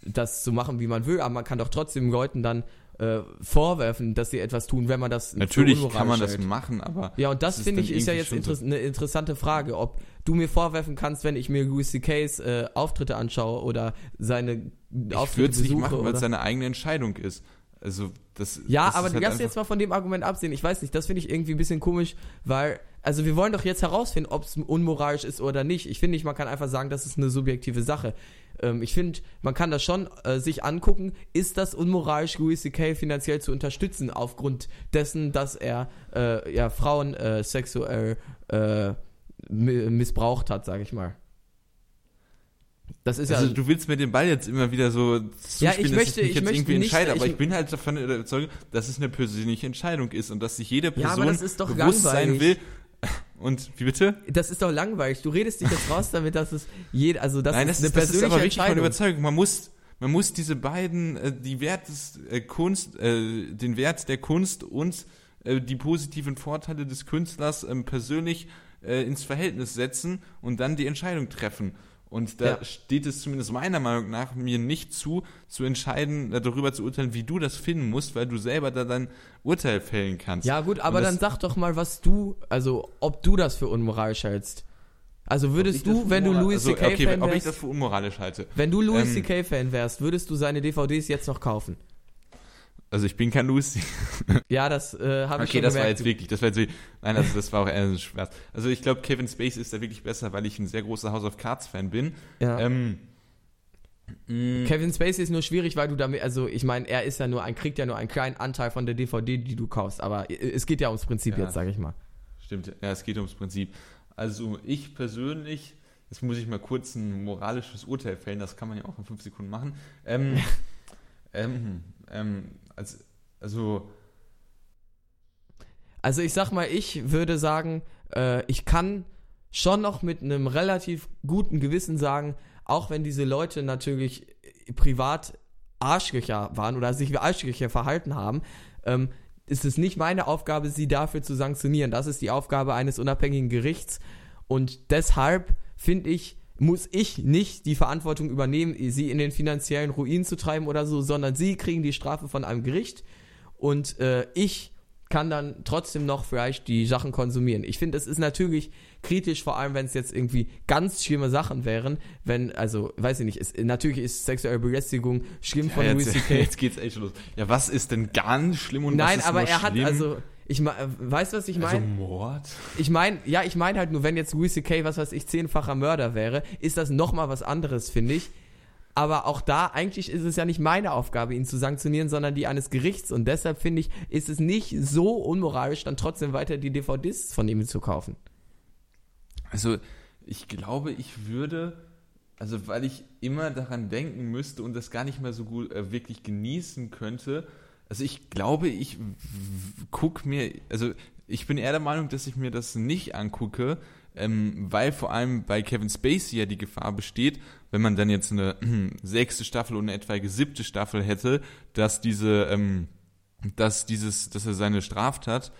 das zu machen, wie man will, aber man kann doch trotzdem Leuten dann äh, vorwerfen, dass sie etwas tun, wenn man das Natürlich kann man das machen, aber ja und das, das finde ich ist ja jetzt inter so eine interessante Frage, ob du mir vorwerfen kannst, wenn ich mir Louis C.K.'s äh, Auftritte anschaue oder seine ich Auftritte. Ich würde es nicht machen, weil es seine eigene Entscheidung ist. Also das, ja, das aber halt lass jetzt mal von dem Argument absehen. Ich weiß nicht, das finde ich irgendwie ein bisschen komisch, weil, also wir wollen doch jetzt herausfinden, ob es unmoralisch ist oder nicht. Ich finde nicht, man kann einfach sagen, das ist eine subjektive Sache. Ähm, ich finde, man kann das schon äh, sich angucken, ist das unmoralisch, Louis C.K. finanziell zu unterstützen, aufgrund dessen, dass er äh, ja, Frauen äh, sexuell äh, missbraucht hat, sage ich mal. Das ist also, ja, du willst mir den Ball jetzt immer wieder so zuspielen, ja, ich möchte, ich, ich jetzt irgendwie nicht, entscheide, aber ich, ich, bin halt davon überzeugt, dass es eine persönliche Entscheidung ist und dass sich jede Person ja, bewusst sein will. Und wie bitte? Das ist doch langweilig. Du redest dich jetzt raus damit, dass es jede, also das Nein, ist das, eine persönliche das ist aber wirklich von Überzeugung. Man muss, man muss diese beiden, äh, die Wert des äh, Kunst, äh, den Wert der Kunst und äh, die positiven Vorteile des Künstlers ähm, persönlich äh, ins Verhältnis setzen und dann die Entscheidung treffen. Und da ja. steht es zumindest meiner Meinung nach mir nicht zu, zu entscheiden, äh, darüber zu urteilen, wie du das finden musst, weil du selber da dein Urteil fällen kannst. Ja, gut, aber dann sag doch mal, was du, also ob du das für unmoralisch hältst. Also würdest du, wenn du Louis C.K. Also, okay, Fan wärst, ob ich das für unmoralisch halte. Wenn du Louis ähm, C.K. Fan wärst, würdest du seine DVDs jetzt noch kaufen? Also ich bin kein Lucy. ja, das äh, habe ich schon Okay, das war jetzt wirklich, das war jetzt wirklich, nein, also das war auch eher ein Spaß. Also ich glaube, Kevin Spacey ist da wirklich besser, weil ich ein sehr großer House of Cards Fan bin. Ja. Ähm, mm. Kevin Spacey ist nur schwierig, weil du damit, also ich meine, er ist ja nur ein, kriegt ja nur einen kleinen Anteil von der DVD, die du kaufst, aber es geht ja ums Prinzip ja, jetzt, sage ich mal. Stimmt, ja, es geht ums Prinzip. Also ich persönlich, jetzt muss ich mal kurz ein moralisches Urteil fällen, das kann man ja auch in fünf Sekunden machen. Ähm, ähm, ähm, als, also. Also ich sag mal, ich würde sagen, äh, ich kann schon noch mit einem relativ guten Gewissen sagen, auch wenn diese Leute natürlich privat Arschlöcher waren oder sich wie Arschlöcher verhalten haben, ähm, ist es nicht meine Aufgabe, sie dafür zu sanktionieren. Das ist die Aufgabe eines unabhängigen Gerichts. Und deshalb finde ich, muss ich nicht die Verantwortung übernehmen, sie in den finanziellen Ruin zu treiben oder so, sondern sie kriegen die Strafe von einem Gericht und äh, ich kann dann trotzdem noch vielleicht die Sachen konsumieren. Ich finde, es ist natürlich kritisch, vor allem wenn es jetzt irgendwie ganz schlimme Sachen wären, wenn, also, weiß ich nicht, es, natürlich ist sexuelle Belästigung schlimm ja, von Louis C.K. Jetzt geht's echt los. Ja, was ist denn ganz schlimm und Nein, was ist aber er schlimm? hat, also, ich weißt du, was ich meine? Also Mord? Ich meine, ja, ich meine halt nur, wenn jetzt Louis C.K., was weiß ich, zehnfacher Mörder wäre, ist das nochmal was anderes, finde ich. Aber auch da, eigentlich ist es ja nicht meine Aufgabe, ihn zu sanktionieren, sondern die eines Gerichts. Und deshalb finde ich, ist es nicht so unmoralisch, dann trotzdem weiter die DVDs von ihm zu kaufen. Also, ich glaube, ich würde, also weil ich immer daran denken müsste und das gar nicht mehr so gut äh, wirklich genießen könnte, also ich glaube, ich gucke mir, also ich bin eher der Meinung, dass ich mir das nicht angucke, ähm, weil vor allem bei Kevin Spacey ja die Gefahr besteht, wenn man dann jetzt eine äh, sechste Staffel und eine etwaige siebte Staffel hätte, dass diese, ähm, dass dieses, dass er seine Straftat,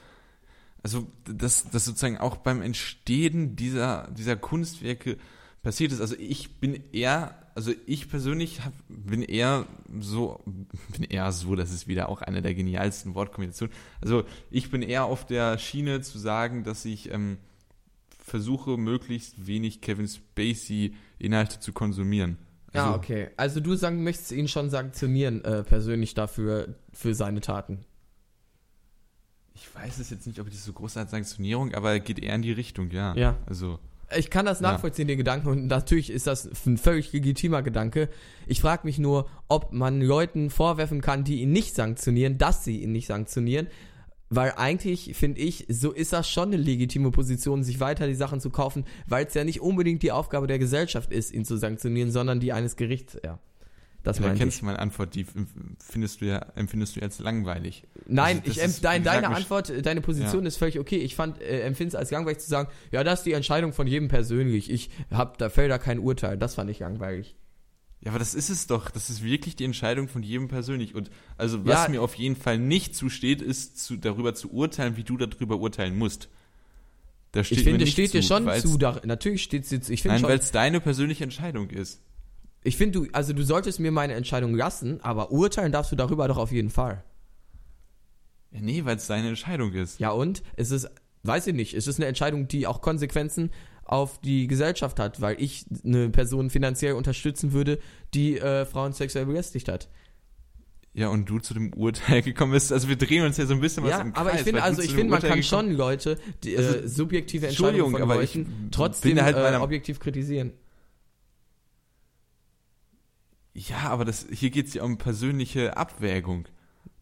also dass, dass sozusagen auch beim Entstehen dieser, dieser Kunstwerke passiert ist. Also ich bin eher also ich persönlich hab, bin eher so, bin eher so, das ist wieder auch eine der genialsten Wortkombinationen. Also ich bin eher auf der Schiene zu sagen, dass ich ähm, versuche, möglichst wenig Kevin Spacey-Inhalte zu konsumieren. Ja, Also, okay. Also du sagen, möchtest ihn schon sanktionieren, äh, persönlich dafür, für seine Taten. Ich weiß es jetzt nicht, ob ich das so groß als Sanktionierung, aber geht eher in die Richtung, ja. Ja. Also, Ich kann das Ja. nachvollziehen, den Gedanken, und natürlich ist das ein völlig legitimer Gedanke. Ich frage mich nur, ob man Leuten vorwerfen kann, die ihn nicht sanktionieren, dass sie ihn nicht sanktionieren. Weil eigentlich, finde ich, so ist das schon eine legitime Position, sich weiter die Sachen zu kaufen, weil es ja nicht unbedingt die Aufgabe der Gesellschaft ist, ihn zu sanktionieren, sondern die eines Gerichts, ja. Das ja, kennst ich. meine Antwort, die findest du ja, empfindest du als langweilig. Nein, Also ich ist, dein, deine Antwort, äh, deine Position ist völlig okay. Ich fand, äh, empfinde es als langweilig zu sagen, ja, das ist die Entscheidung von jedem persönlich. Ich hab, da fällt da kein Urteil. Das fand ich langweilig. Ja, aber das ist es doch. Das ist wirklich die Entscheidung von jedem persönlich. Und also was Ja. mir auf jeden Fall nicht zusteht, ist zu, darüber zu urteilen, wie du darüber urteilen musst. Da steht Ich finde, es steht dir zu, schon weil's- zu. Da, natürlich steht es dir zu. Ich finde Nein, schon. weil es deine persönliche Entscheidung ist. Ich finde, du, also du solltest mir meine Entscheidung lassen, aber urteilen darfst du darüber doch auf jeden Fall. Ja, nee, weil es deine Entscheidung ist. Ja und? Es ist, weiß ich nicht, es ist eine Entscheidung, die auch Konsequenzen auf die Gesellschaft hat, weil ich eine Person finanziell unterstützen würde, die äh, Frauen sexuell belästigt hat. Ja, und du zu dem Urteil gekommen bist. Also wir drehen uns ja so ein bisschen was Ja, im Kreis. aber ich finde, also ich finde, man Urteil kann schon Leute, die, äh, Also, subjektive Entscheidungen von aber Leuten trotzdem halt äh, objektiv kritisieren. Ja, aber das, hier geht es ja um persönliche Abwägung.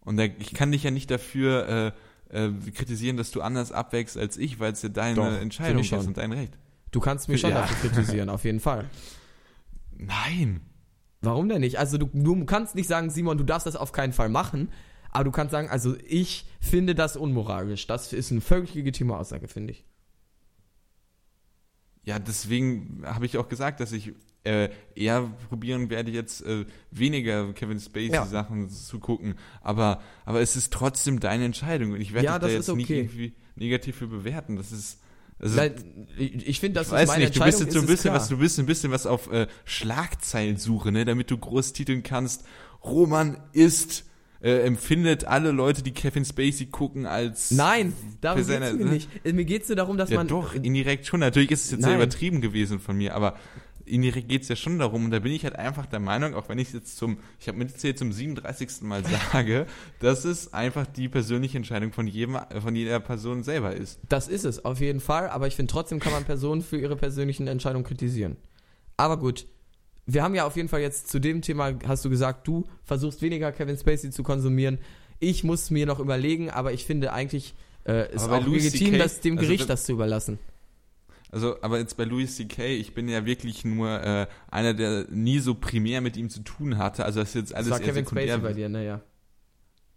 Und da, ich kann dich ja nicht dafür äh, äh, kritisieren, dass du anders abwägst als ich, weil es ja deine Doch, Entscheidung ist und dein Recht. Du kannst mich schon Ja. dafür kritisieren, auf jeden Fall. Nein. Warum denn nicht? Also du, du kannst nicht sagen, Simon, du darfst das auf keinen Fall machen, aber du kannst sagen, also ich finde das unmoralisch. Das ist eine völlig legitime Aussage, finde ich. Ja, deswegen habe ich auch gesagt, dass ich äh, eher probieren werde, jetzt äh, weniger Kevin Ja. Spacey-Sachen zu gucken. Aber, aber es ist trotzdem deine Entscheidung. Und ich werde Ja, dich da das jetzt ist nicht okay. irgendwie negativ für bewerten. Das ist. Also, Nein, ich ich finde, das ich ist weiß meine nicht, du bist jetzt so ein ist bisschen klar. was, du bist ein bisschen was auf äh, Schlagzeilensuche, ne, damit du groß titeln kannst. Roman ist, äh, empfindet alle Leute, die Kevin Spacey gucken, als Nein, darum geht's mir ne? nicht. Mir geht's nur darum, dass Ja, man doch, indirekt schon. Natürlich ist es jetzt sehr Nein. übertrieben gewesen von mir, aber indirekt geht es ja schon darum. Und da bin ich halt einfach der Meinung, auch wenn ich es jetzt zum, ich habe mir jetzt zum 37. Mal sage, dass es einfach die persönliche Entscheidung von jedem, von jeder Person selber ist. Das ist es, auf jeden Fall. Aber ich finde, trotzdem kann man Personen für ihre persönlichen Entscheidungen kritisieren. Aber gut. Wir haben ja auf jeden Fall jetzt zu dem Thema, hast du gesagt, du versuchst weniger Kevin Spacey zu konsumieren. Ich muss mir noch überlegen, aber ich finde eigentlich, äh, ist Aber auch legitim, CK das dem also Gericht das zu überlassen. Also, aber jetzt bei Louis C.K., ich bin ja wirklich nur äh, einer, der nie so primär mit ihm zu tun hatte. Also das ist jetzt Das alles war eher Kevin. Spacey bei dir, naja.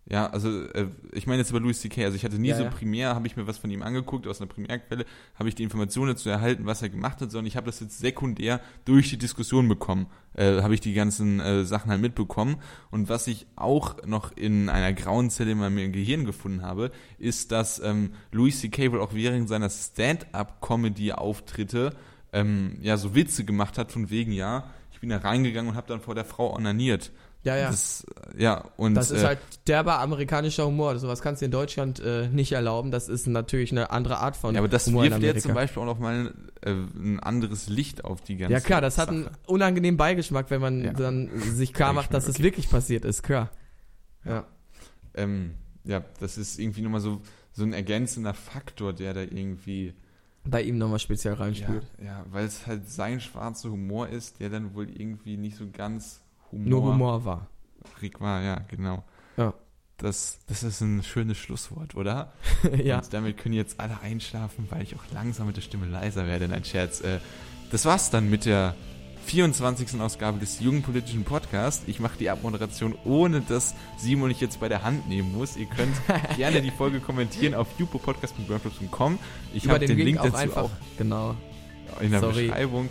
Ja, also äh, ich meine jetzt über Louis C.K., also ich hatte nie Ja, so ja. primär, habe ich mir was von ihm angeguckt, aus einer Primärquelle, habe ich die Informationen dazu erhalten, was er gemacht hat, sondern ich habe das jetzt sekundär durch die Diskussion bekommen, äh, habe ich die ganzen äh, Sachen halt mitbekommen. Und was ich auch noch in einer grauen Zelle in meinem Gehirn gefunden habe, ist, dass ähm, Louis C.K. wohl auch während seiner Stand-up-Comedy-Auftritte ähm, ja so Witze gemacht hat von wegen, ja, ich bin da reingegangen und habe dann vor der Frau onaniert. Ja, ja. Das, ja, und Das ist äh, halt derber amerikanischer Humor. Sowas kannst du in Deutschland äh, nicht erlauben. Das ist natürlich eine andere Art von Ja, aber das Humor wirft jetzt zum Beispiel auch noch mal äh, ein anderes Licht auf die ganze Ja klar, das hat Sache. einen unangenehmen Beigeschmack, wenn man Ja. dann sich klar macht, dass es wirklich passiert ist, klar. Ja. Ähm, ja, das ist irgendwie nochmal so, so ein ergänzender Faktor, der da irgendwie, Bei ihm nochmal speziell ja, reinspielt. ja weil es halt sein schwarzer Humor ist, der dann wohl irgendwie nicht so ganz Humor, Nur Humor war. war, ja, genau. Ja. Das, das ist ein schönes Schlusswort, oder? ja. Und damit können jetzt alle einschlafen, weil ich auch langsam mit der Stimme leiser werde. Nein, Scherz. Äh, das war's dann mit der 24. Ausgabe des Jungen Politischen Podcasts. Ich mache die Abmoderation, ohne dass Simon ich jetzt bei der Hand nehmen muss. Ihr könnt gerne die Folge kommentieren auf jupopodcast.wordpress.com. Ich habe den, den, Link, Link, auch dazu einfach. auch Genau. in der Sorry. Beschreibung.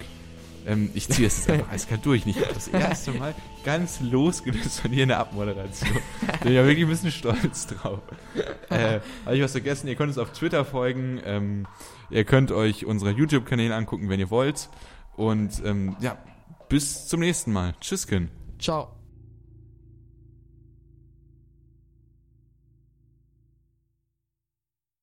Ähm, ich ziehe es jetzt einfach eiskalt durch. Nicht das erste Mal ganz losgelöst von hier in der Abmoderation. Bin ja wirklich ein bisschen stolz drauf. Äh, Habe ich was vergessen? Ihr könnt uns auf Twitter folgen. Ähm, ihr könnt euch unsere YouTube-Kanäle angucken, wenn ihr wollt. Und ähm, ja, bis zum nächsten Mal. Tschüss, Ken. Ciao.